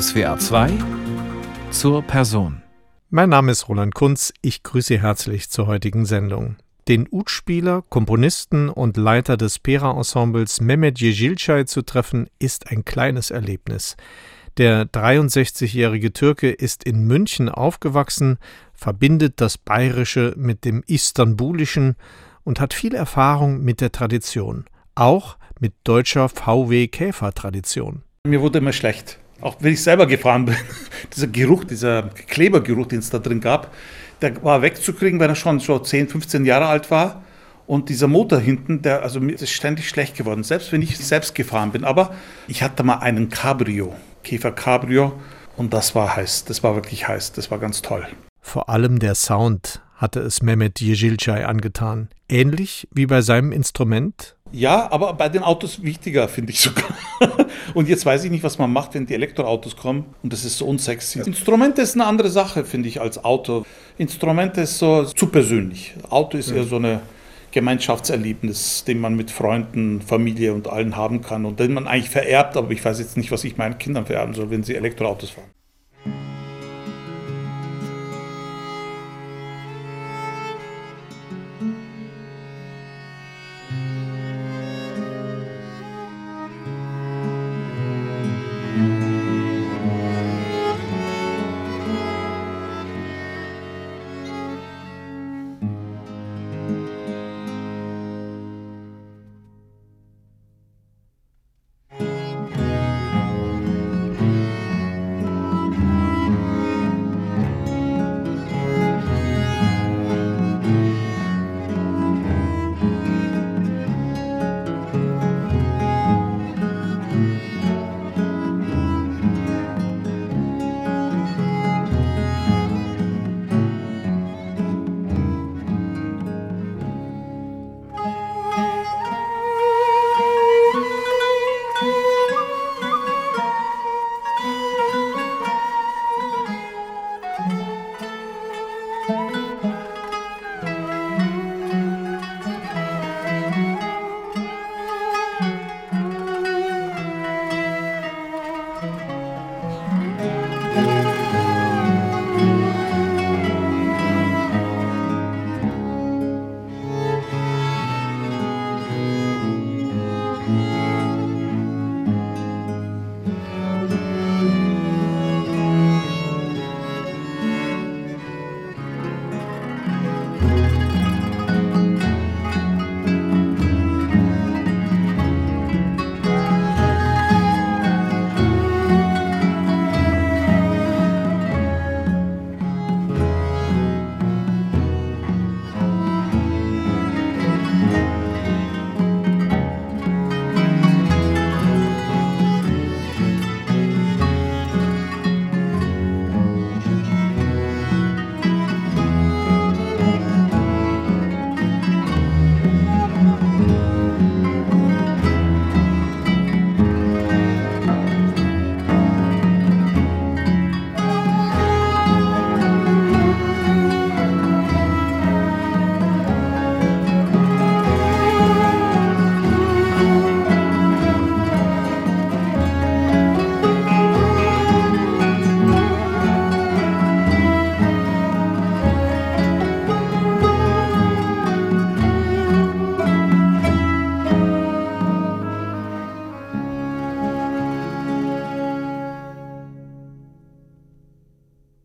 SWA 2 zur Person. Mein Name ist Roland Kunz, ich grüße Sie herzlich zur heutigen Sendung. Den Utspieler, Komponisten und Leiter des Pera-Ensembles Mehmet Yejilcay zu treffen, ist ein kleines Erlebnis. Der 63-jährige Türke ist in München aufgewachsen, verbindet das Bayerische mit dem Istanbulischen und hat viel Erfahrung mit der Tradition, auch mit deutscher VW-Käfer-Tradition. Mir wurde immer schlecht. Auch wenn ich selber gefahren bin. dieser Geruch, dieser Klebergeruch, den es da drin gab, der war wegzukriegen, weil er schon so 10, 15 Jahre alt war. Und dieser Motor hinten, der, also mir ist ständig schlecht geworden, selbst wenn ich selbst gefahren bin. Aber ich hatte mal einen Cabrio, Käfer Cabrio, und das war heiß. Das war wirklich heiß. Das war ganz toll. Vor allem der Sound hatte es Mehmet Yejilcay angetan. Ähnlich wie bei seinem Instrument? Ja, aber bei den Autos wichtiger, finde ich sogar. und jetzt weiß ich nicht, was man macht, wenn die Elektroautos kommen und das ist so unsexy. Instrumente ist eine andere Sache, finde ich, als Auto. Instrumente ist so zu persönlich. Auto ist ja. eher so eine Gemeinschaftserlebnis, den man mit Freunden, Familie und allen haben kann und den man eigentlich vererbt, aber ich weiß jetzt nicht, was ich meinen Kindern vererben soll, wenn sie Elektroautos fahren.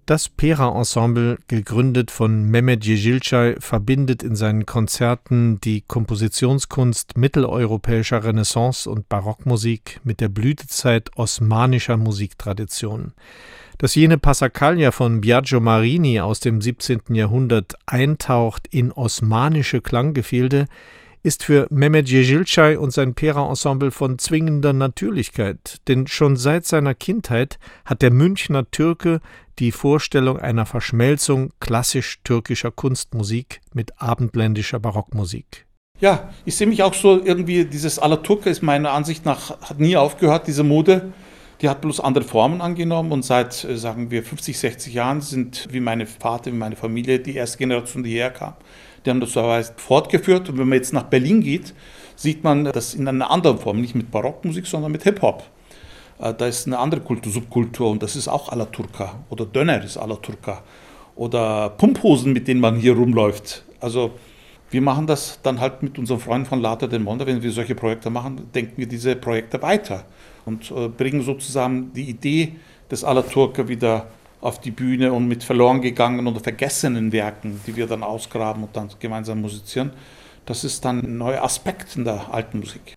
Das Pera-Ensemble, gegründet von Mehmet Yejilcay, verbindet in seinen Konzerten die Kompositionskunst mitteleuropäischer Renaissance- und Barockmusik mit der Blütezeit osmanischer Musiktradition. Dass jene Passacaglia von Biagio Marini aus dem 17. Jahrhundert eintaucht in osmanische Klanggefilde, ist für Mehmet Yejilcay und sein Pera-Ensemble von zwingender Natürlichkeit, denn schon seit seiner Kindheit hat der Münchner Türke die Vorstellung einer Verschmelzung klassisch-türkischer Kunstmusik mit abendländischer Barockmusik. Ja, ich sehe mich auch so irgendwie, dieses Alaturka ist meiner Ansicht nach, hat nie aufgehört, diese Mode. Die hat bloß andere Formen angenommen und seit, äh, sagen wir, 50, 60 Jahren sind, wie meine Vater, wie meine Familie, die erste Generation, die hierher kam, die haben das so fortgeführt. Und wenn man jetzt nach Berlin geht, sieht man das in einer anderen Form, nicht mit Barockmusik, sondern mit Hip-Hop. Äh, da ist eine andere Kultur, Subkultur und das ist auch Alaturka. Oder Döner ist Alaturka. Oder Pumphosen, mit denen man hier rumläuft. Also wir machen das dann halt mit unseren Freunden von Lata del Monde. Wenn wir solche Projekte machen, denken wir diese Projekte weiter und äh, bringen sozusagen die Idee des Alaturka wieder auf die Bühne und mit verloren gegangenen oder vergessenen Werken, die wir dann ausgraben und dann gemeinsam musizieren. Das ist dann ein neuer Aspekt in der alten Musik.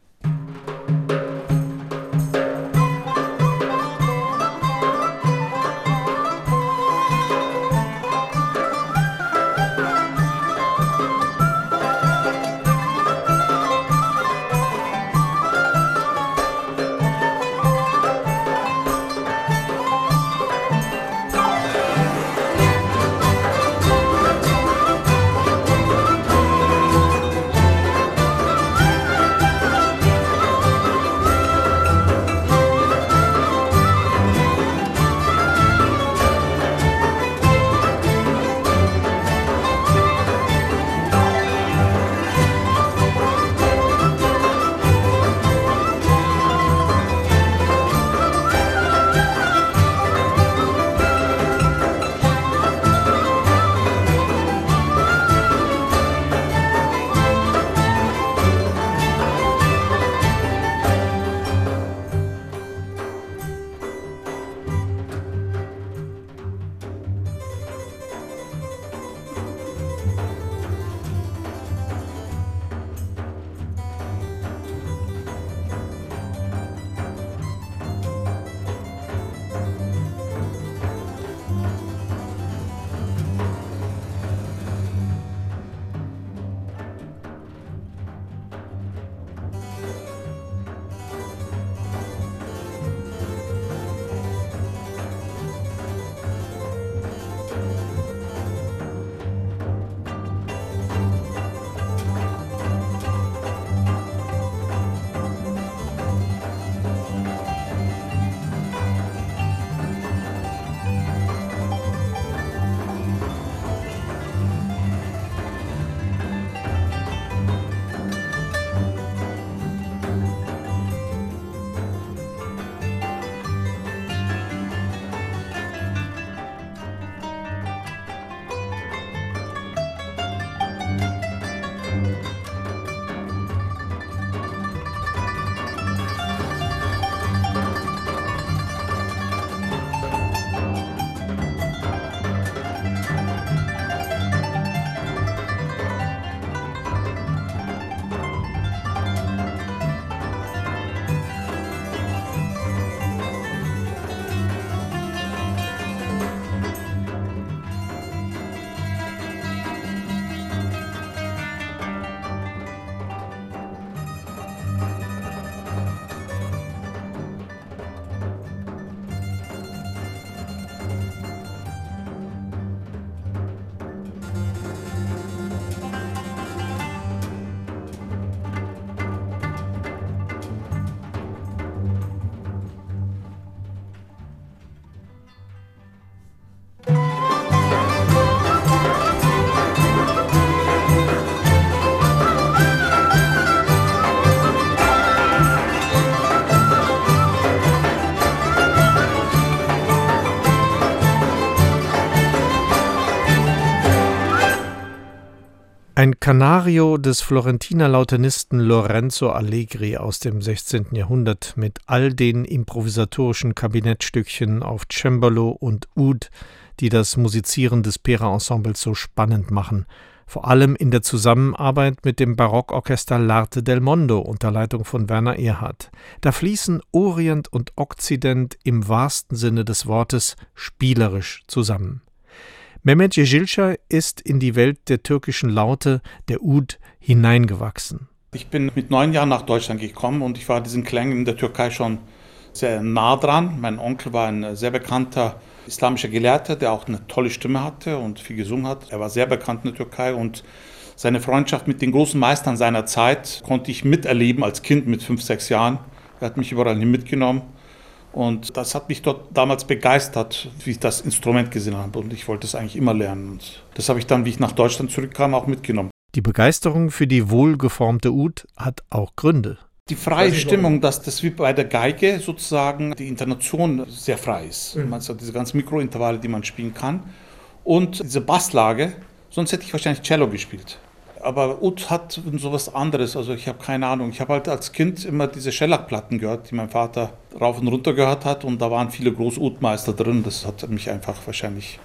Ein Canario des Florentiner Lautenisten Lorenzo Allegri aus dem 16. Jahrhundert mit all den improvisatorischen Kabinettstückchen auf Cembalo und Oud, die das Musizieren des Pera-Ensembles so spannend machen, vor allem in der Zusammenarbeit mit dem Barockorchester L'Arte del Mondo unter Leitung von Werner Erhard. Da fließen Orient und Okzident im wahrsten Sinne des Wortes spielerisch zusammen. Mehmet Yeşilçay ist in die Welt der türkischen Laute, der Ud, hineingewachsen. Ich bin mit neun Jahren nach Deutschland gekommen und ich war diesen Klängen in der Türkei schon sehr nah dran. Mein Onkel war ein sehr bekannter islamischer Gelehrter, der auch eine tolle Stimme hatte und viel gesungen hat. Er war sehr bekannt in der Türkei und seine Freundschaft mit den großen Meistern seiner Zeit konnte ich miterleben als Kind mit fünf, sechs Jahren. Er hat mich überall hin mitgenommen. Und das hat mich dort damals begeistert, wie ich das Instrument gesehen habe. Und ich wollte es eigentlich immer lernen. Und das habe ich dann, wie ich nach Deutschland zurückkam, auch mitgenommen. Die Begeisterung für die wohlgeformte Ud hat auch Gründe. Die freie Stimmung, dass das wie bei der Geige sozusagen die Intonation sehr frei ist. Mhm. Also diese ganzen Mikrointervalle, die man spielen kann. Und diese Basslage, sonst hätte ich wahrscheinlich Cello gespielt. Aber Ut hat sowas anderes, also ich habe keine Ahnung. Ich habe halt als Kind immer diese Schellackplatten gehört, die mein Vater rauf und runter gehört hat und da waren viele Groß-Ut-Meister drin. Das hat mich einfach wahrscheinlich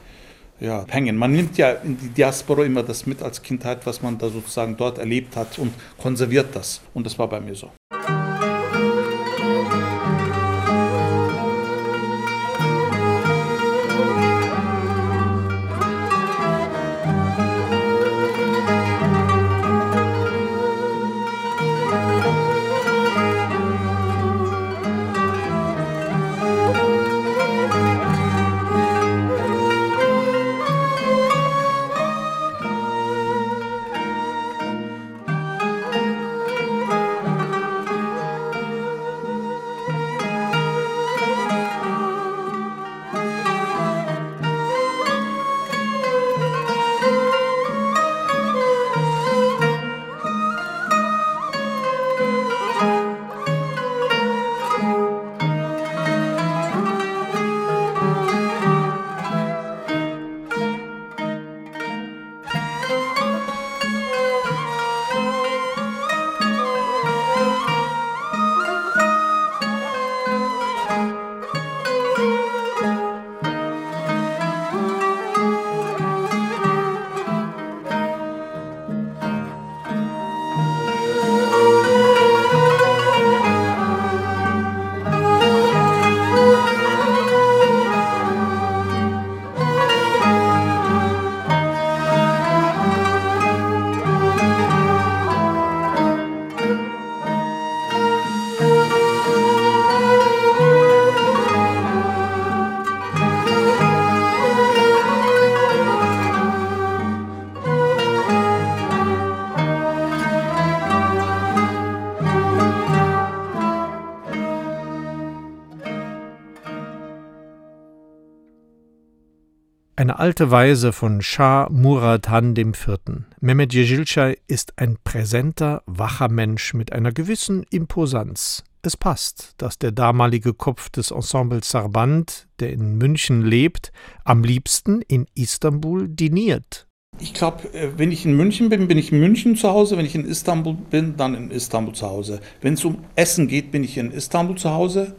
ja, hängen. Man nimmt ja in die Diaspora immer das mit als Kindheit, was man da sozusagen dort erlebt hat und konserviert das. Und das war bei mir so. Alte Weise von Shah Murad Han IV. Mehmet Yejilcay ist ein präsenter, wacher Mensch mit einer gewissen Imposanz. Es passt, dass der damalige Kopf des Ensembles Sarband, der in München lebt, am liebsten in Istanbul diniert. Ich glaube, äh, wenn ich in München bin, bin ich in München zu Hause. Wenn ich in Istanbul bin, dann in Istanbul zu Hause. Wenn es um Essen geht, bin ich in Istanbul zu Hause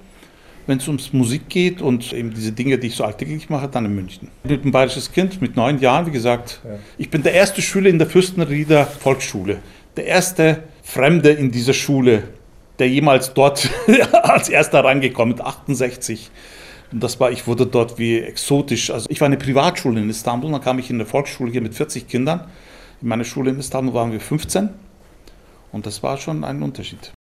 wenn es ums Musik geht und eben diese Dinge, die ich so alltäglich mache, dann in München. Ich bin ein bayerisches Kind mit neun Jahren, wie gesagt. Ja. Ich bin der erste Schüler in der Fürstenrieder Volksschule. Der erste Fremde in dieser Schule, der jemals dort als erster reingekommen ist, 68. Und das war, ich wurde dort wie exotisch. Also ich war eine Privatschule in Istanbul, dann kam ich in eine Volksschule hier mit 40 Kindern. In meiner Schule in Istanbul waren wir 15. Und das war schon ein Unterschied.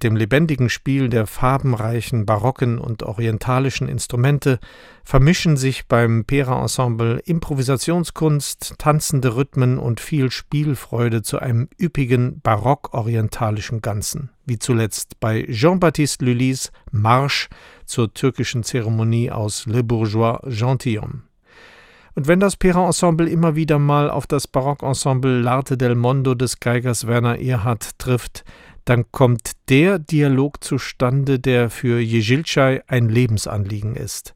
Mit dem lebendigen Spiel der farbenreichen barocken und orientalischen Instrumente vermischen sich beim Pera-Ensemble Improvisationskunst, tanzende Rhythmen und viel Spielfreude zu einem üppigen barock-orientalischen Ganzen, wie zuletzt bei Jean-Baptiste Lully's Marsch zur türkischen Zeremonie aus Le Bourgeois Gentilhomme. Und wenn das Pera-Ensemble immer wieder mal auf das Barockensemble L'Arte del Mondo des Geigers Werner Erhard trifft, dann kommt der Dialog zustande, der für Jezilcay ein Lebensanliegen ist.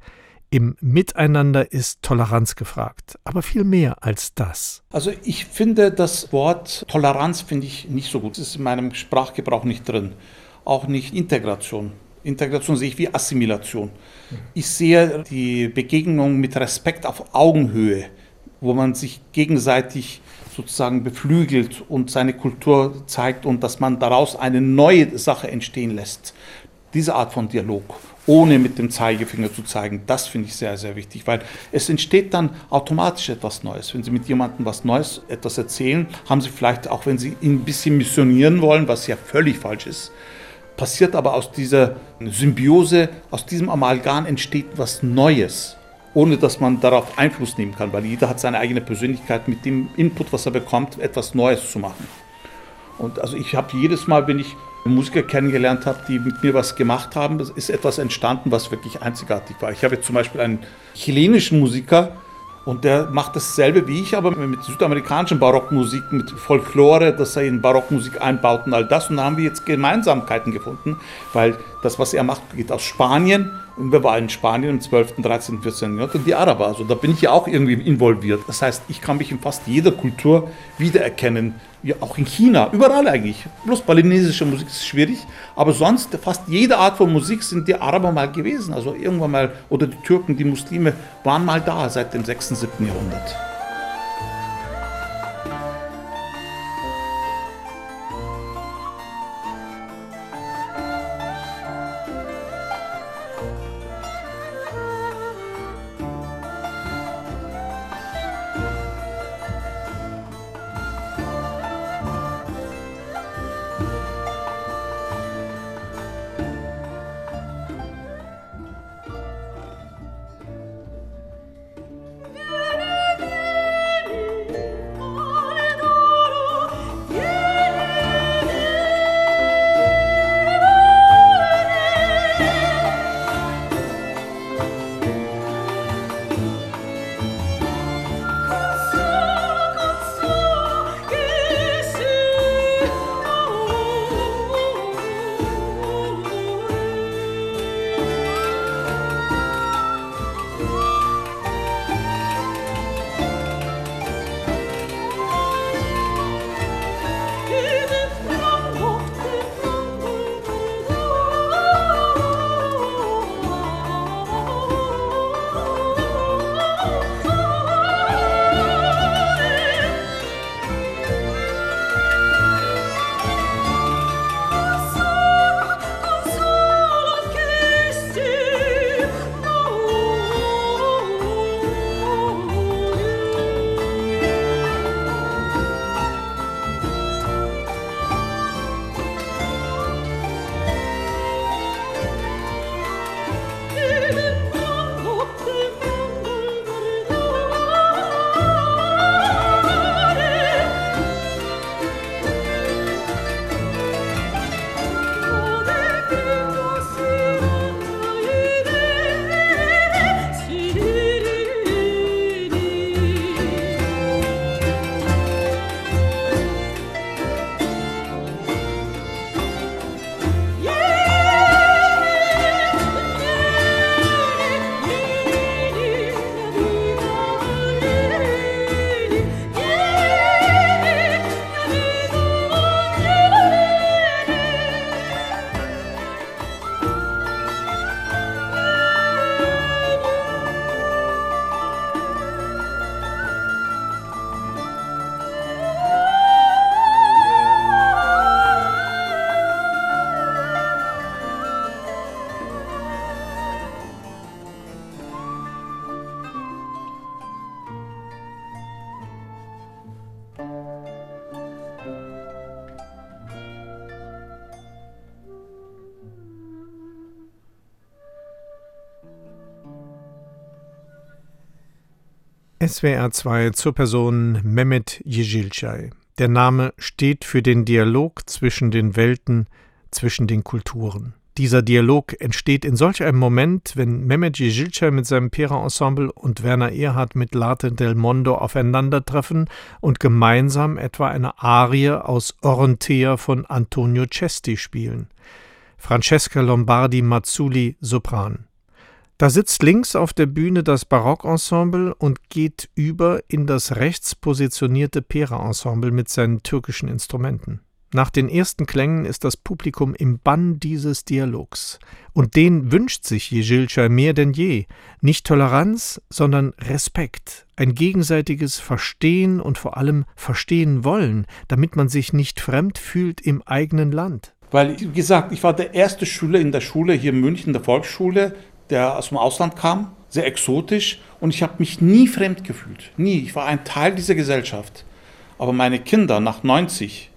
Im Miteinander ist Toleranz gefragt, aber viel mehr als das. Also ich finde das Wort Toleranz finde ich nicht so gut. Das ist in meinem Sprachgebrauch nicht drin. Auch nicht Integration. Integration sehe ich wie Assimilation. Ich sehe die Begegnung mit Respekt auf Augenhöhe, wo man sich gegenseitig sozusagen beflügelt und seine Kultur zeigt und dass man daraus eine neue Sache entstehen lässt. Diese Art von Dialog, ohne mit dem Zeigefinger zu zeigen, das finde ich sehr, sehr wichtig, weil es entsteht dann automatisch etwas Neues. Wenn Sie mit jemandem was Neues etwas erzählen, haben Sie vielleicht, auch wenn Sie ihn ein bisschen missionieren wollen, was ja völlig falsch ist, passiert aber aus dieser Symbiose, aus diesem Amalgam entsteht was Neues ohne dass man darauf Einfluss nehmen kann, weil jeder hat seine eigene Persönlichkeit mit dem Input, was er bekommt, etwas Neues zu machen. Und also ich habe jedes Mal, wenn ich Musiker kennengelernt habe, die mit mir was gemacht haben, ist etwas entstanden, was wirklich einzigartig war. Ich habe jetzt zum Beispiel einen chilenischen Musiker, und der macht dasselbe wie ich, aber mit südamerikanischen Barockmusik, mit Folklore, dass er in Barockmusik einbaut und all das. Und da haben wir jetzt Gemeinsamkeiten gefunden, weil das, was er macht, geht aus Spanien. Und wir waren in Spanien im 12., 13., 14. Jahrhundert und die Araber. Also da bin ich ja auch irgendwie involviert. Das heißt, ich kann mich in fast jeder Kultur wiedererkennen, ja, auch in China, überall eigentlich. Bloß balinesische Musik ist schwierig, aber sonst fast jede Art von Musik sind die Araber mal gewesen. Also irgendwann mal, oder die Türken, die Muslime waren mal da seit dem 6., 7. Jahrhundert. SWR 2 zur Person Mehmet Yejilcay. Der Name steht für den Dialog zwischen den Welten, zwischen den Kulturen. Dieser Dialog entsteht in solch einem Moment, wenn Mehmet Yejilcay mit seinem Pera-Ensemble und Werner Erhard mit Late del Mondo aufeinandertreffen und gemeinsam etwa eine Arie aus Orontea von Antonio Cesti spielen. Francesca Lombardi Mazzuli Sopran. Da sitzt links auf der Bühne das Barockensemble und geht über in das rechts positionierte Pera-Ensemble mit seinen türkischen Instrumenten. Nach den ersten Klängen ist das Publikum im Bann dieses Dialogs. Und den wünscht sich Jejilcha mehr denn je. Nicht Toleranz, sondern Respekt, ein gegenseitiges Verstehen und vor allem Verstehen wollen, damit man sich nicht fremd fühlt im eigenen Land. Weil, wie gesagt, ich war der erste Schüler in der Schule hier in München, der Volksschule, der aus dem Ausland kam, sehr exotisch und ich habe mich nie fremd gefühlt. Nie. Ich war ein Teil dieser Gesellschaft. Aber meine Kinder nach 90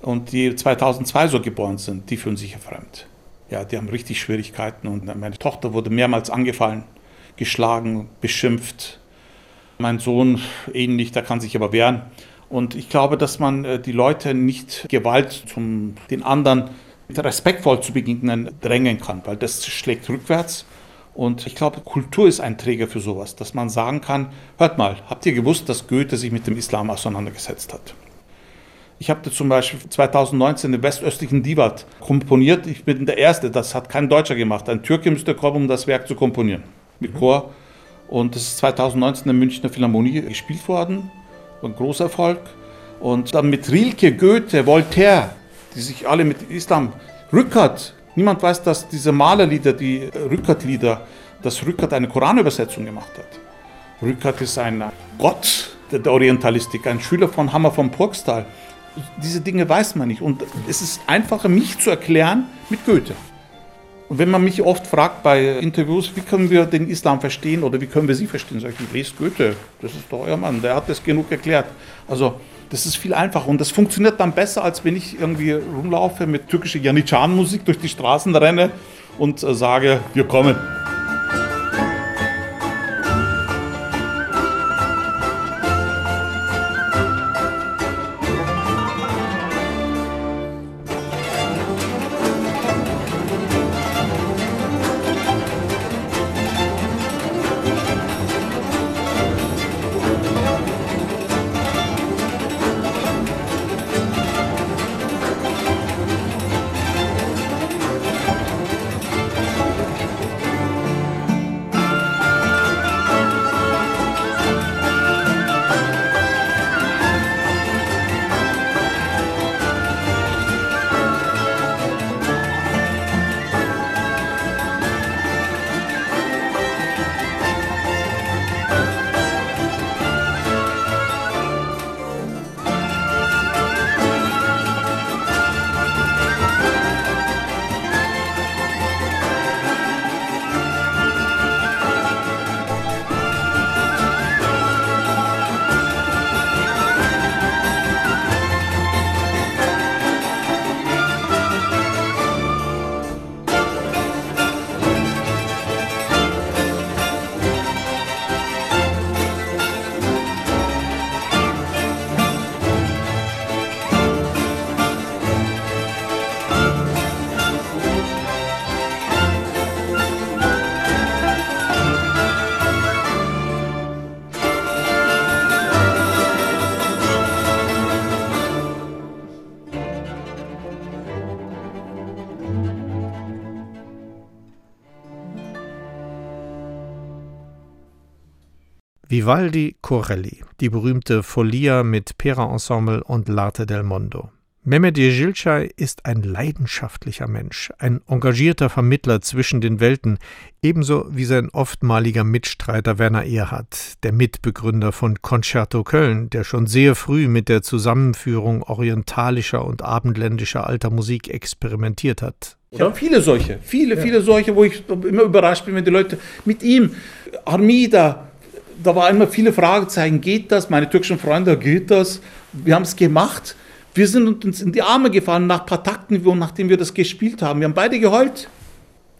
und die 2002 so geboren sind, die fühlen sich ja fremd. Ja, die haben richtig Schwierigkeiten und meine Tochter wurde mehrmals angefallen, geschlagen, beschimpft. Mein Sohn ähnlich, der kann sich aber wehren. Und ich glaube, dass man äh, die Leute nicht Gewalt zum den anderen respektvoll zu begegnen drängen kann, weil das schlägt rückwärts und ich glaube, Kultur ist ein Träger für sowas, dass man sagen kann, hört mal, habt ihr gewusst, dass Goethe sich mit dem Islam auseinandergesetzt hat? Ich habe zum Beispiel 2019 den westöstlichen Divat komponiert. Ich bin der Erste, das hat kein Deutscher gemacht. Ein Türke müsste kommen, um das Werk zu komponieren. Mit Chor. Und das ist 2019 in der Münchner Philharmonie gespielt worden. Ein großer Erfolg. Und dann mit Rilke, Goethe, Voltaire, die sich alle mit Islam, Rückert, Niemand weiß, dass diese Malerlieder, die Rückert-Lieder, dass Rückert eine Koranübersetzung gemacht hat. Rückert ist ein Gott der Orientalistik, ein Schüler von Hammer von Purgstal. Diese Dinge weiß man nicht. Und es ist einfacher, mich zu erklären mit Goethe. Und wenn man mich oft fragt bei Interviews, wie können wir den Islam verstehen oder wie können wir Sie verstehen, sage ich, lest Goethe, das ist doch euer Mann, der hat das genug erklärt. Also das ist viel einfacher und das funktioniert dann besser, als wenn ich irgendwie rumlaufe mit türkischer Janitschan-Musik durch die Straßen renne und äh, sage, wir kommen. Vivaldi Corelli, die berühmte Folia mit Pera-Ensemble und L'Arte del Mondo. Mehmet Yejilcay ist ein leidenschaftlicher Mensch, ein engagierter Vermittler zwischen den Welten, ebenso wie sein oftmaliger Mitstreiter Werner Erhard, der Mitbegründer von Concerto Köln, der schon sehr früh mit der Zusammenführung orientalischer und abendländischer alter Musik experimentiert hat. Ich habe viele solche, viele, ja. viele solche, wo ich immer überrascht bin, wenn die Leute mit ihm, Armida, da waren immer viele Fragezeichen, geht das? Meine türkischen Freunde, geht das? Wir haben es gemacht. Wir sind uns in die Arme gefallen nach ein paar Takten, nachdem wir das gespielt haben. Wir haben beide geheult.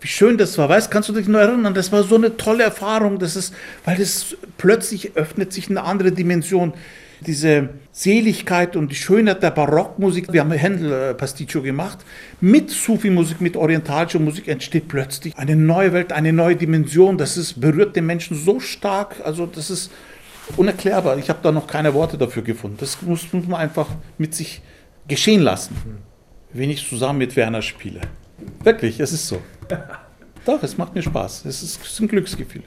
wie schön das war. Weißt, kannst du dich nur erinnern? Das war so eine tolle Erfahrung. Das ist, weil das plötzlich öffnet sich eine andere Dimension. Diese Seligkeit und die Schönheit der Barockmusik. Wir haben Händel äh, Pasticcio gemacht. Mit Sufi-Musik, mit orientalischer Musik entsteht plötzlich eine neue Welt, eine neue Dimension. Das ist, berührt den Menschen so stark. Also, das ist unerklärbar. Ich habe da noch keine Worte dafür gefunden. Das muss, muss man einfach mit sich geschehen lassen. Wenn ich zusammen mit Werner spiele. Wirklich, es ist so. Doch, es macht mir Spaß. Es, ist, es sind Glücksgefühle.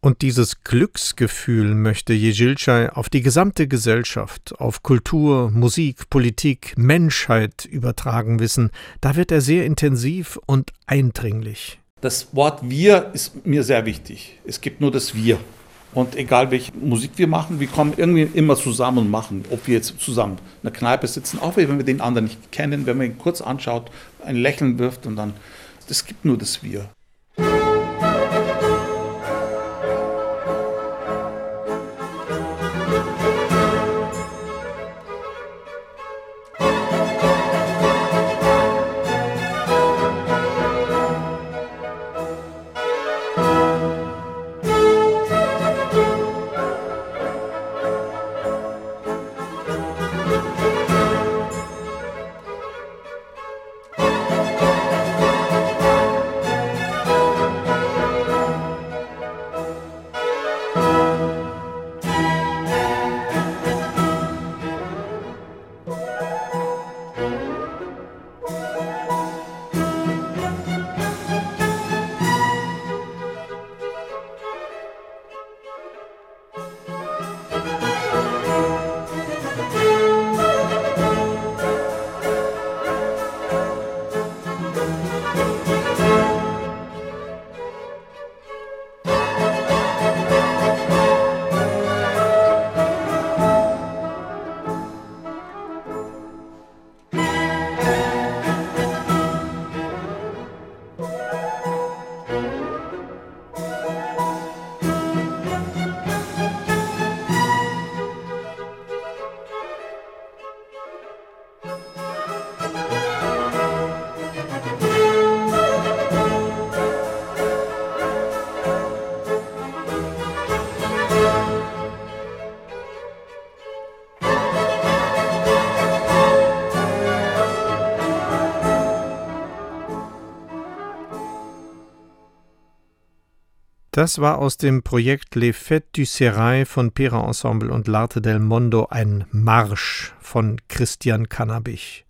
Und dieses Glücksgefühl möchte Jejilchai auf die gesamte Gesellschaft, auf Kultur, Musik, Politik, Menschheit übertragen wissen. Da wird er sehr intensiv und eindringlich. Das Wort wir ist mir sehr wichtig. Es gibt nur das wir. Und egal welche Musik wir machen, wir kommen irgendwie immer zusammen und machen. Ob wir jetzt zusammen in der Kneipe sitzen, auch wenn wir den anderen nicht kennen, wenn man ihn kurz anschaut, ein Lächeln wirft und dann es gibt nur das Wir. Das war aus dem Projekt Les Fêtes du Serail von Pera Ensemble und L'Arte del Mondo ein Marsch von Christian Kannabich.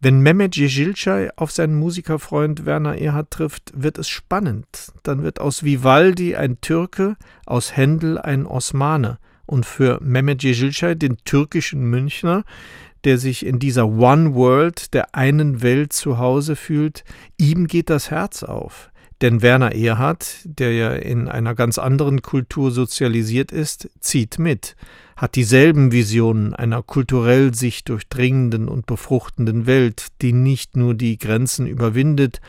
Wenn Mehmet Jejilcay auf seinen Musikerfreund Werner Erhard trifft, wird es spannend. Dann wird aus Vivaldi ein Türke, aus Händel ein Osmane. Und für Mehmet Jejilcay, den türkischen Münchner, der sich in dieser One World, der einen Welt zu Hause fühlt, ihm geht das Herz auf. Denn Werner Erhard, der ja in einer ganz anderen Kultur sozialisiert ist, zieht mit, hat dieselben Visionen einer kulturell sich durchdringenden und befruchtenden Welt, die nicht nur die Grenzen überwindet,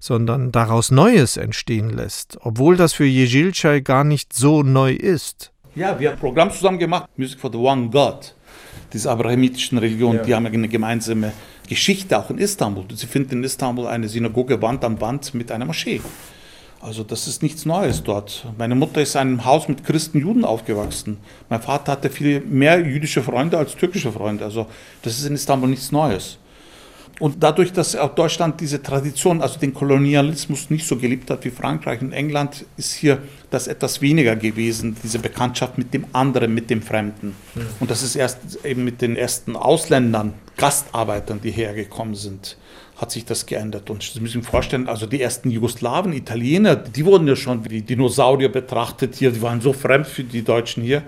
sondern daraus Neues entstehen lässt, obwohl das für Jejilchai gar nicht so neu ist. Ja, wir haben ein Programm zusammen gemacht, Music for the One God, diese abrahamitischen Religionen, ja. die haben eine gemeinsame Geschichte auch in Istanbul. Sie finden in Istanbul eine Synagoge Wand an Wand mit einer Moschee. Also das ist nichts Neues dort. Meine Mutter ist in einem Haus mit Christen, Juden aufgewachsen. Mein Vater hatte viel mehr jüdische Freunde als türkische Freunde. Also das ist in Istanbul nichts Neues. Und dadurch, dass auch Deutschland diese Tradition, also den Kolonialismus nicht so geliebt hat wie Frankreich und England, ist hier das etwas weniger gewesen, diese Bekanntschaft mit dem anderen, mit dem Fremden. Mhm. Und das ist erst eben mit den ersten Ausländern, Gastarbeitern, die hergekommen sind, hat sich das geändert. Und Sie müssen sich vorstellen, also die ersten Jugoslawen, Italiener, die wurden ja schon wie Dinosaurier betrachtet hier, die waren so fremd für die Deutschen hier.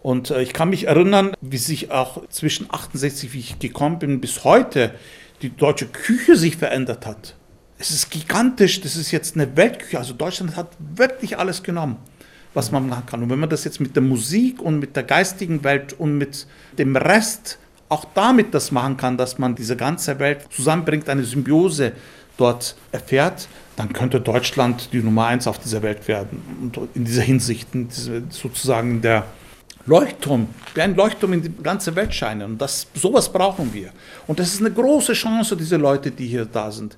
Und äh, ich kann mich erinnern, wie sich auch zwischen 68, wie ich gekommen bin, bis heute die deutsche Küche sich verändert hat. Es ist gigantisch, das ist jetzt eine Weltküche. Also Deutschland hat wirklich alles genommen, was man machen kann. Und wenn man das jetzt mit der Musik und mit der geistigen Welt und mit dem Rest auch damit das machen kann, dass man diese ganze Welt zusammenbringt, eine Symbiose dort erfährt, dann könnte Deutschland die Nummer eins auf dieser Welt werden. Und in dieser Hinsicht sozusagen der Leuchtturm, wie ein Leuchtturm in die ganze Welt scheinen. Und das, sowas brauchen wir. Und das ist eine große Chance, diese Leute, die hier da sind.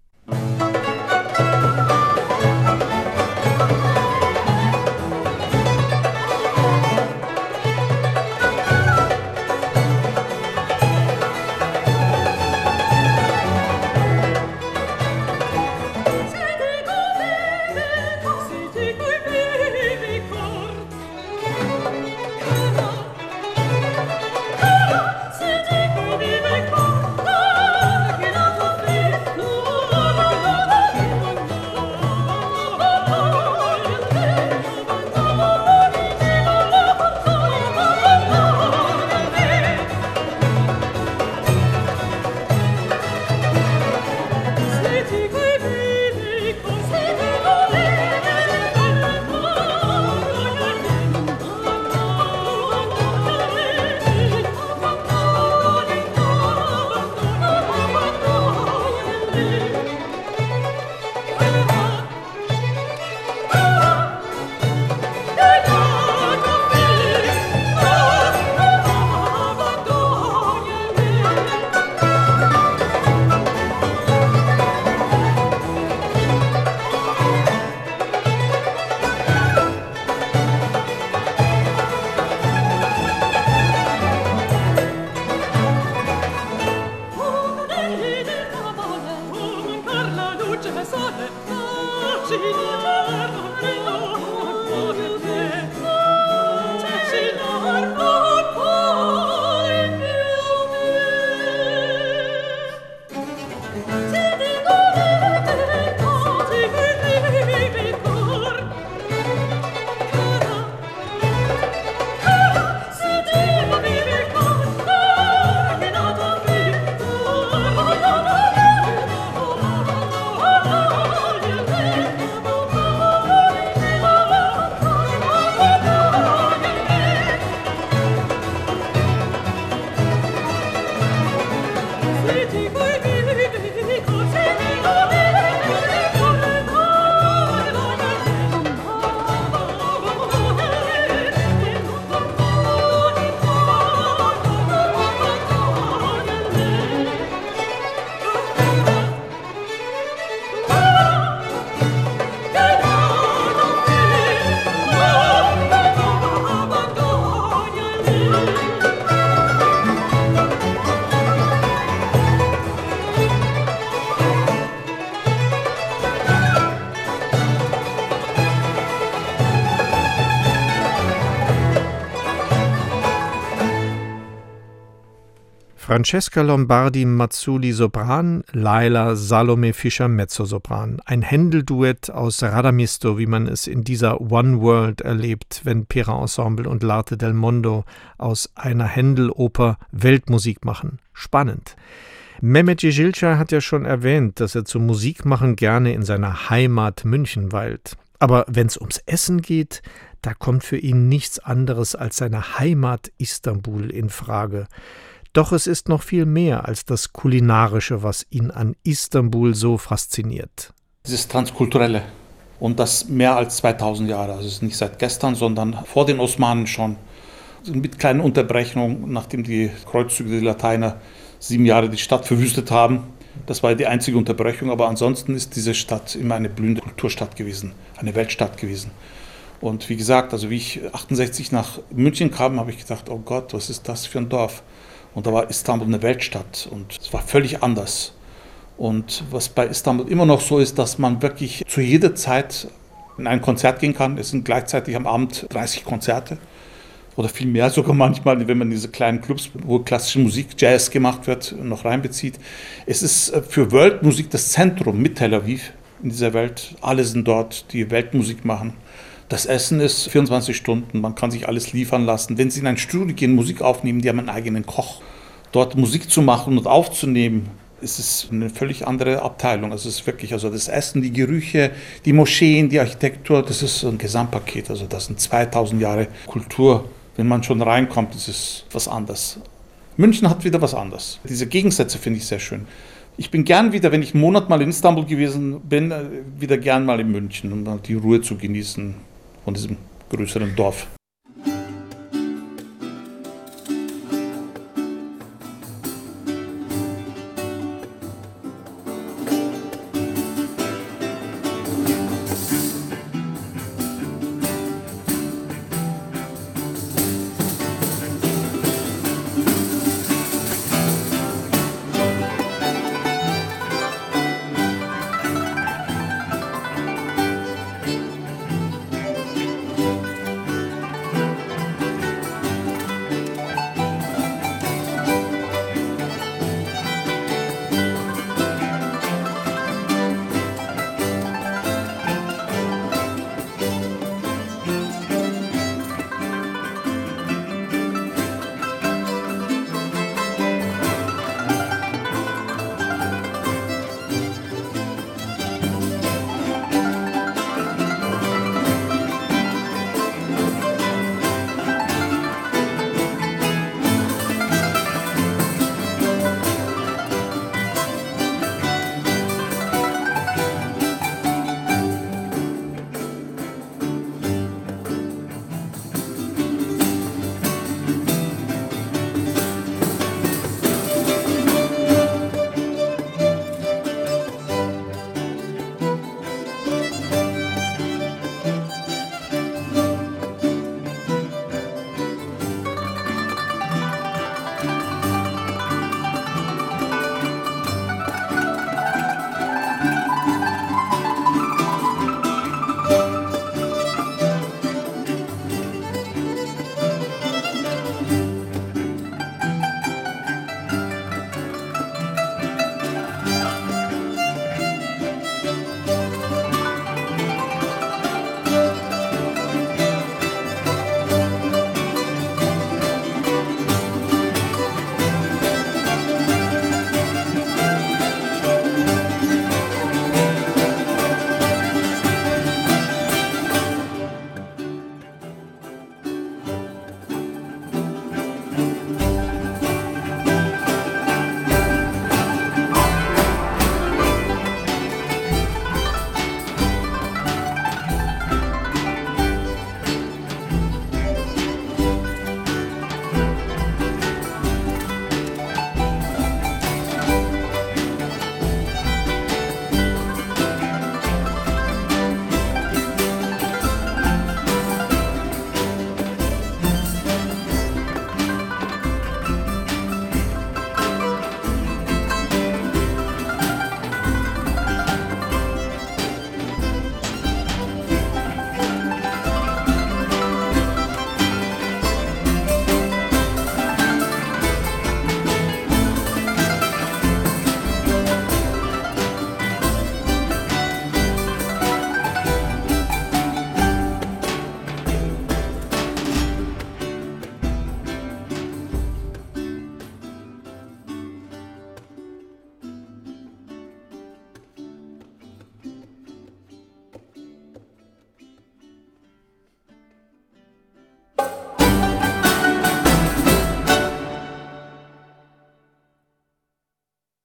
Francesca Lombardi Mazzuli Sopran, Laila Salome Fischer Mezzosopran. Ein Händel-Duett aus Radamisto, wie man es in dieser One World erlebt, wenn Pera Ensemble und L'Arte del Mondo aus einer Händel-Oper Weltmusik machen. Spannend. Mehmet Jejilca hat ja schon erwähnt, dass er zum Musikmachen gerne in seiner Heimat München weilt. Aber wenn es ums Essen geht, da kommt für ihn nichts anderes als seine Heimat Istanbul in Frage. Doch es ist noch viel mehr als das Kulinarische, was ihn an Istanbul so fasziniert. Dieses Transkulturelle. Und das mehr als 2000 Jahre. Also es ist nicht seit gestern, sondern vor den Osmanen schon. Mit kleinen Unterbrechungen, nachdem die Kreuzzüge der Lateiner sieben Jahre die Stadt verwüstet haben. Das war die einzige Unterbrechung, aber ansonsten ist diese Stadt immer eine blühende Kulturstadt gewesen, eine Weltstadt gewesen. Und wie gesagt, also wie ich 68 nach München kam, habe ich gedacht, oh Gott, was ist das für ein Dorf? Und da war Istanbul eine Weltstadt und es war völlig anders. Und was bei Istanbul immer noch so ist, dass man wirklich zu jeder Zeit in ein Konzert gehen kann. Es sind gleichzeitig am Abend 30 Konzerte oder viel mehr sogar manchmal, wenn man diese kleinen Clubs, wo klassische Musik, Jazz gemacht wird, noch reinbezieht. Es ist äh, für Weltmusik das Zentrum mit Tel Aviv in dieser Welt. Alle sind dort, die Weltmusik machen. Das Essen ist 24 Stunden, man kann sich alles liefern lassen. Wenn Sie in ein Studio gehen, Musik aufnehmen, die haben einen eigenen Koch. Dort Musik zu machen und aufzunehmen, ist es eine völlig andere Abteilung. Also es ist wirklich, also das Essen, die Gerüche, die Moscheen, die Architektur, das ist ein Gesamtpaket. Also das sind 2000 Jahre Kultur. Wenn man schon reinkommt, ist es was anderes. München hat wieder was anderes. Diese Gegensätze finde ich sehr schön. Ich bin gern wieder, wenn ich einen Monat mal in Istanbul gewesen bin, äh, wieder gern mal in München, um die Ruhe zu genießen von diesem größeren Dorf.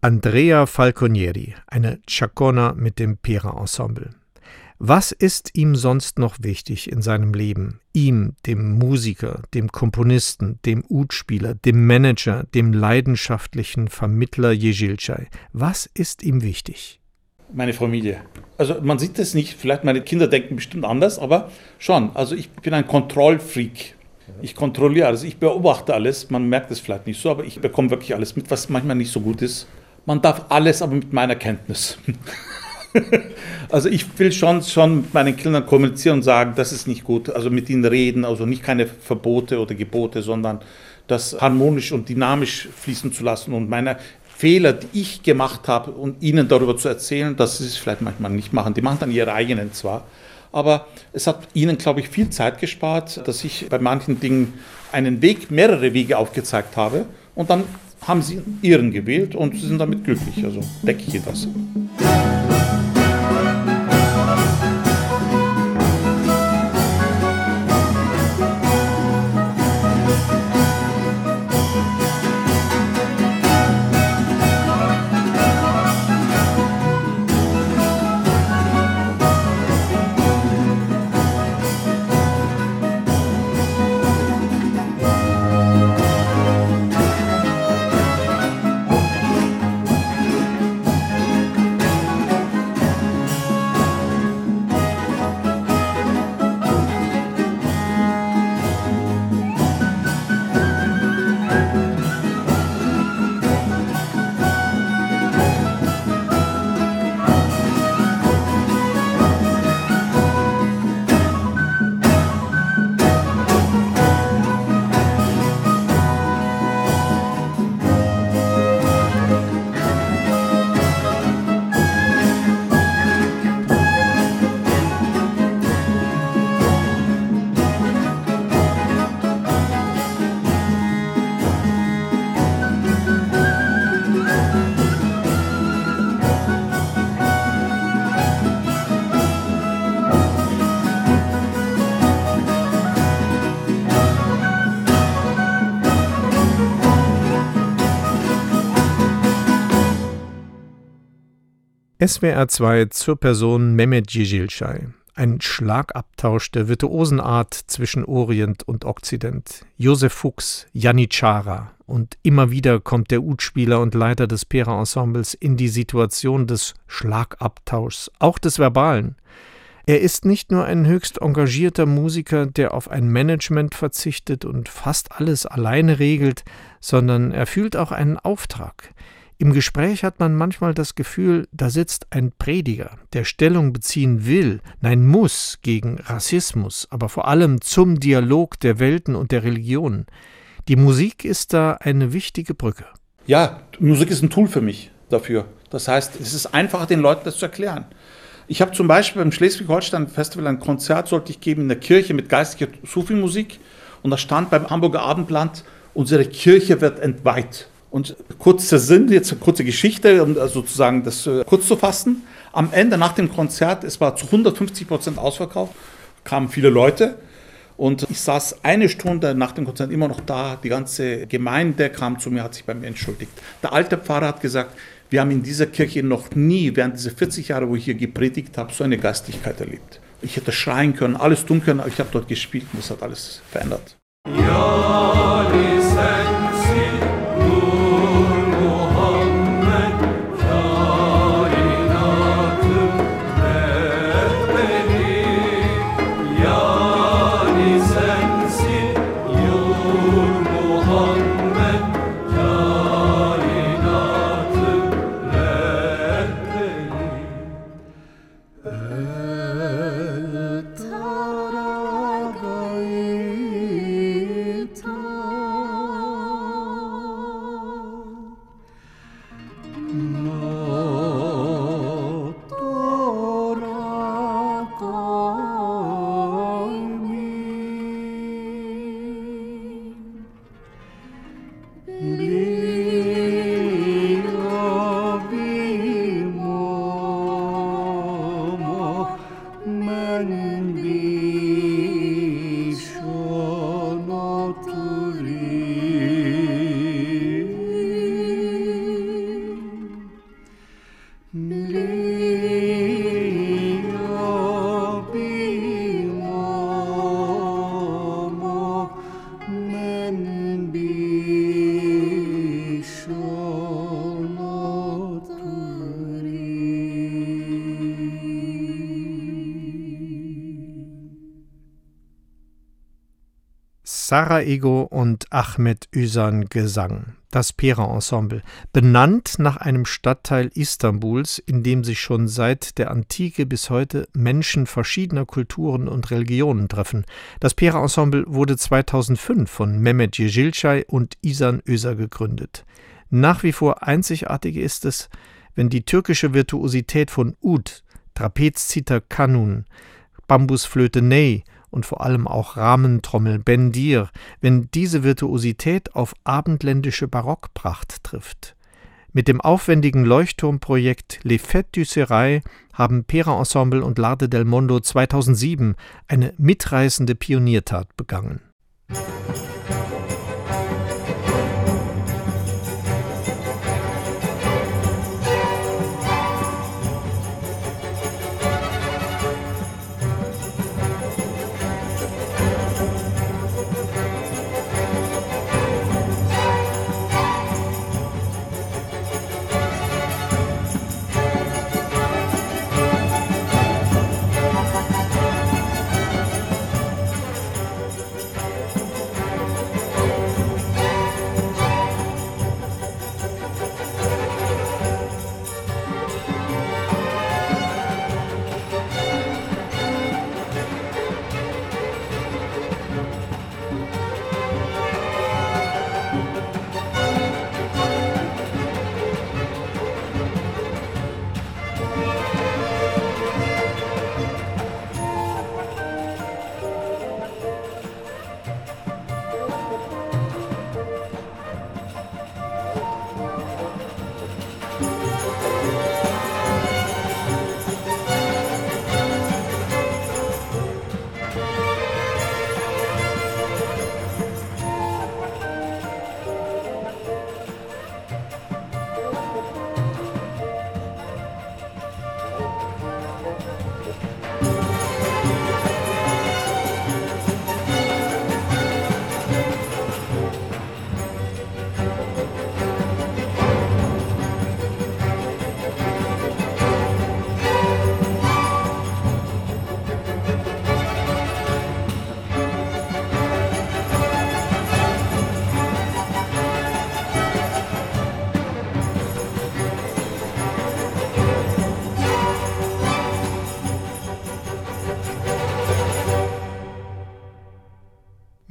Andrea Falconieri, eine Chacona mit dem Pera Ensemble. Was ist ihm sonst noch wichtig in seinem Leben? Ihm, dem Musiker, dem Komponisten, dem Utspieler, dem Manager, dem leidenschaftlichen Vermittler Jezilcai. Was ist ihm wichtig? Meine Familie. Also man sieht es nicht, vielleicht meine Kinder denken bestimmt anders, aber schon. Also ich bin ein Kontrollfreak. Ich kontrolliere alles, ich beobachte alles. Man merkt es vielleicht nicht so, aber ich bekomme wirklich alles mit, was manchmal nicht so gut ist. Man darf alles, aber mit meiner Kenntnis. also ich will schon, schon mit meinen Kindern kommunizieren und sagen, das ist nicht gut. Also mit ihnen reden, also nicht keine Verbote oder Gebote, sondern das harmonisch und dynamisch fließen zu lassen und meine Fehler, die ich gemacht habe, und ihnen darüber zu erzählen, dass sie es vielleicht manchmal nicht machen. Die machen dann ihre eigenen zwar, aber es hat ihnen, glaube ich, viel Zeit gespart, dass ich bei manchen Dingen einen Weg, mehrere Wege aufgezeigt habe und dann haben sie ihren gewählt und sind damit glücklich. Also decke ich das. SWR 2 zur Person Mehmet Jijilschai. Ein Schlagabtausch der Virtuosenart zwischen Orient und Okzident. Josef Fuchs, Janitschara. Und immer wieder kommt der Utspieler und Leiter des Pera-Ensembles in die Situation des Schlagabtauschs, auch des Verbalen. Er ist nicht nur ein höchst engagierter Musiker, der auf ein Management verzichtet und fast alles alleine regelt, sondern er fühlt auch einen Auftrag. Im Gespräch hat man manchmal das Gefühl, da sitzt ein Prediger, der Stellung beziehen will, nein muss gegen Rassismus, aber vor allem zum Dialog der Welten und der Religionen. Die Musik ist da eine wichtige Brücke. Ja, Musik ist ein Tool für mich dafür. Das heißt, es ist einfacher, den Leuten das zu erklären. Ich habe zum Beispiel beim Schleswig-Holstein-Festival ein Konzert, sollte ich geben in der Kirche mit geistlicher Sufi-Musik. Und da stand beim Hamburger Abendblatt, unsere Kirche wird entweiht. Und kurzer Sinn, jetzt eine kurze Geschichte, um sozusagen das äh, kurz zu fassen. Am Ende, nach dem Konzert, es war zu 150 Prozent ausverkauft, kamen viele Leute. Und ich saß eine Stunde nach dem Konzert immer noch da. Die ganze Gemeinde kam zu mir, hat sich bei mir entschuldigt. Der alte Pfarrer hat gesagt, wir haben in dieser Kirche noch nie, während dieser 40 Jahre, wo ich hier gepredigt habe, so eine Geistigkeit erlebt. Ich hätte schreien können, alles tun können, aber ich habe dort gespielt und das hat alles verändert. Ja, Sarah Ego und Ahmed Üsan Gesang. Das Pera-Ensemble, benannt nach einem Stadtteil Istanbuls, in dem sich schon seit der Antike bis heute Menschen verschiedener Kulturen und Religionen treffen. Das Pera-Ensemble wurde 2005 von Mehmet Yejilcay und Isan Özer gegründet. Nach wie vor einzigartig ist es, wenn die türkische Virtuosität von Ud, Trapezzither Kanun, Bambusflöte Ney und vor allem auch Rahmentrommel Bendir, wenn diese Virtuosität auf abendländische Barockpracht trifft. Mit dem aufwendigen Leuchtturmprojekt Les Fêtes du Serail haben Pera Ensemble und Larde del Mondo 2007 eine mitreißende Pioniertat begangen.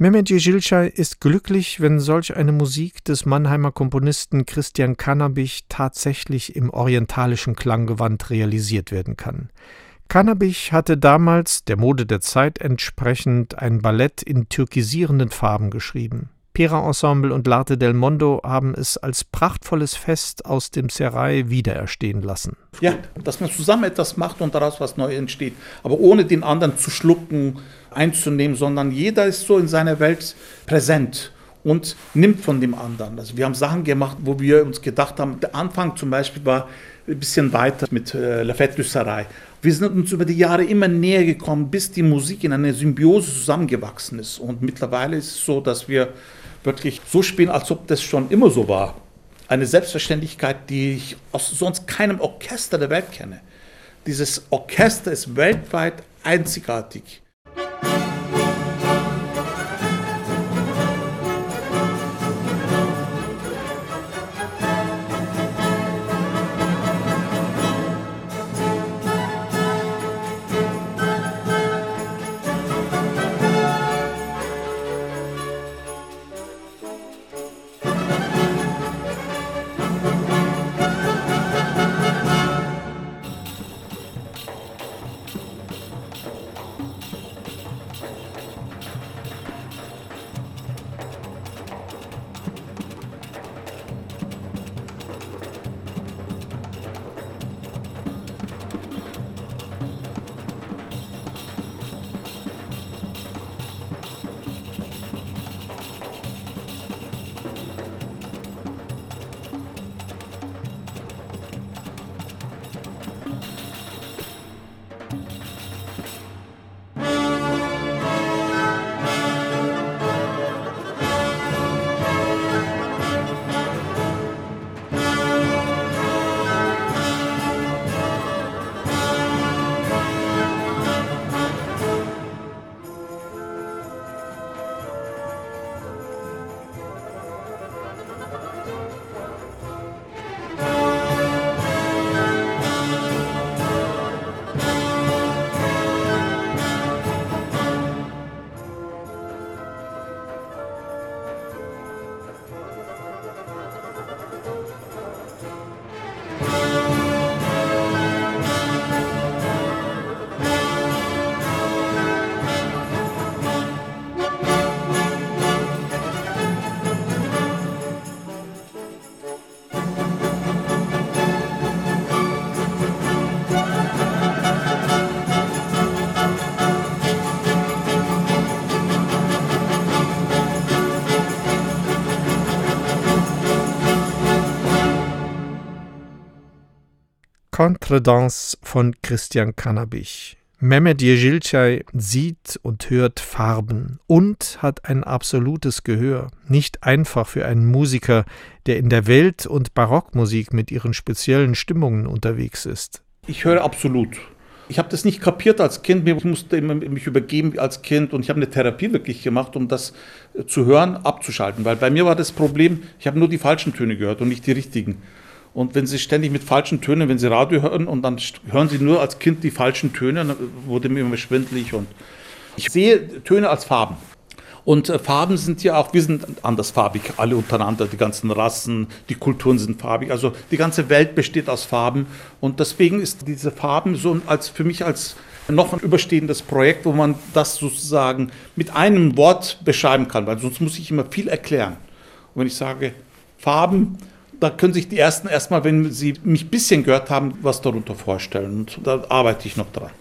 Mehmet Yejilcay ist glücklich, wenn solch eine Musik des Mannheimer Komponisten Christian Kannabich tatsächlich im orientalischen Klanggewand realisiert werden kann. Kannabich hatte damals, der Mode der Zeit entsprechend, ein Ballett in türkisierenden Farben geschrieben. Pera Ensemble und L'Arte del Mondo haben es als prachtvolles Fest aus dem Serai wiedererstehen lassen. Ja, dass man zusammen etwas macht und daraus was Neues entsteht, aber ohne den anderen zu schlucken, einzunehmen, sondern jeder ist so in seiner Welt präsent und nimmt von dem anderen. Also wir haben Sachen gemacht, wo wir uns gedacht haben, der Anfang zum Beispiel war ein bisschen weiter mit äh, La Fête du. Wir sind uns über die Jahre immer näher gekommen, bis die Musik in einer Symbiose zusammengewachsen ist. Und mittlerweile ist es so, dass wir wirklich so spielen, als ob das schon immer so war. Eine Selbstverständlichkeit, die ich aus sonst keinem Orchester der Welt kenne. Dieses Orchester ist weltweit einzigartig. thank you Contredanse von Christian Kannabich. Mehmet Yejilcay sieht und hört Farben und hat ein absolutes Gehör. Nicht einfach für einen Musiker, der in der Welt- und Barockmusik mit ihren speziellen Stimmungen unterwegs ist. Ich höre absolut. Ich habe das nicht kapiert als Kind, ich musste mich übergeben als Kind und ich habe eine Therapie wirklich gemacht, um das äh, zu hören, abzuschalten. Weil bei mir war das Problem, ich habe nur die falschen Töne gehört und nicht die richtigen. Und wenn Sie ständig mit falschen Tönen, wenn Sie Radio hören und dann hören Sie nur als Kind die falschen Töne, dann wurde mir immer schwindelig. Und ich sehe Töne als Farben. Und äh, Farben sind ja auch, wir sind andersfarbig, alle untereinander, die ganzen Rassen, die Kulturen sind farbig. Also die ganze Welt besteht aus Farben. Und deswegen ist diese Farben so als für mich als noch ein überstehendes Projekt, wo man das sozusagen mit einem Wort beschreiben kann, weil sonst muss ich immer viel erklären. Und wenn ich sage Farben, da können sich die Ersten erstmal, wenn sie mich ein bisschen gehört haben, was darunter vorstellen. Und da arbeite ich noch dran.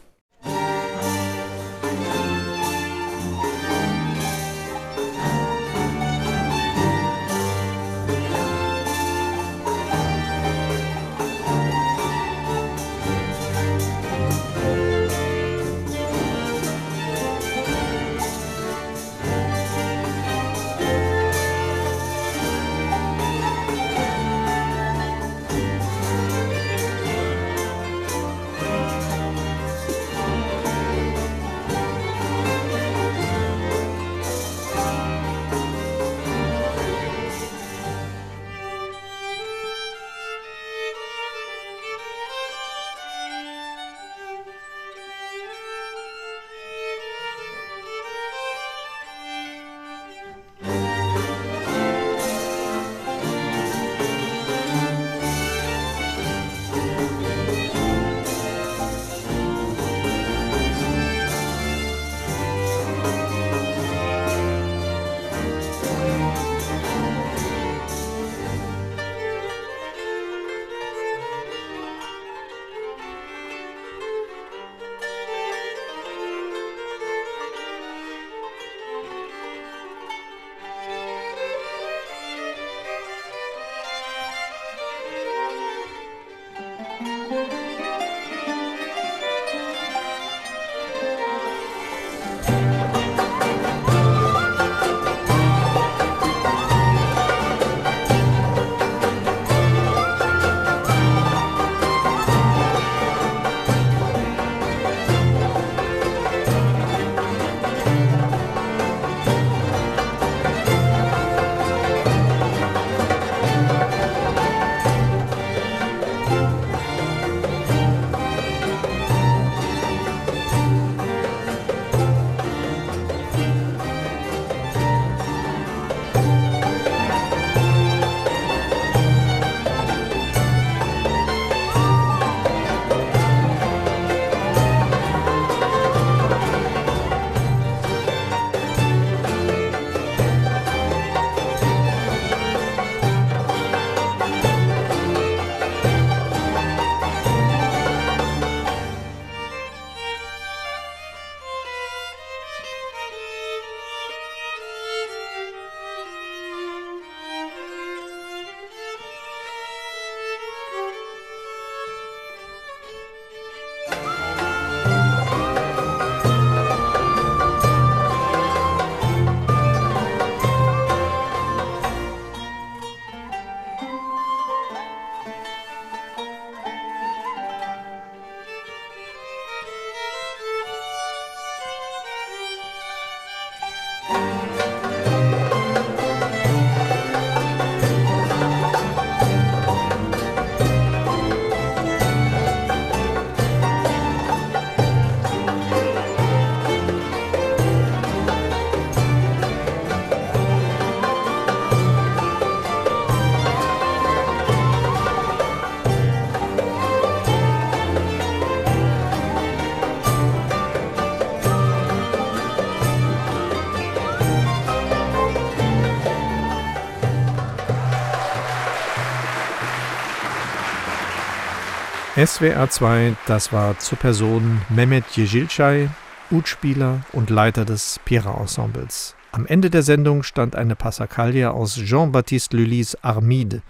SWR 2, das war zur Person Mehmet Yejilcay, Utspieler und Leiter des Pira-Ensembles. Am Ende der Sendung stand eine Passacaglia aus Jean-Baptiste Lully's Armide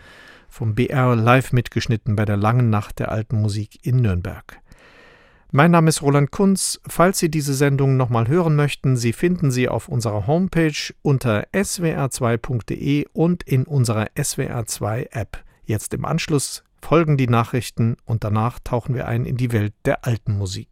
vom BR live mitgeschnitten bei der langen Nacht der alten Musik in Nürnberg. Mein Name ist Roland Kunz. Falls Sie diese Sendung nochmal hören möchten, Sie finden sie auf unserer Homepage unter swr2.de und in unserer SWR2 App. Jetzt im Anschluss folgen die Nachrichten und danach tauchen wir ein in die Welt der alten Musik.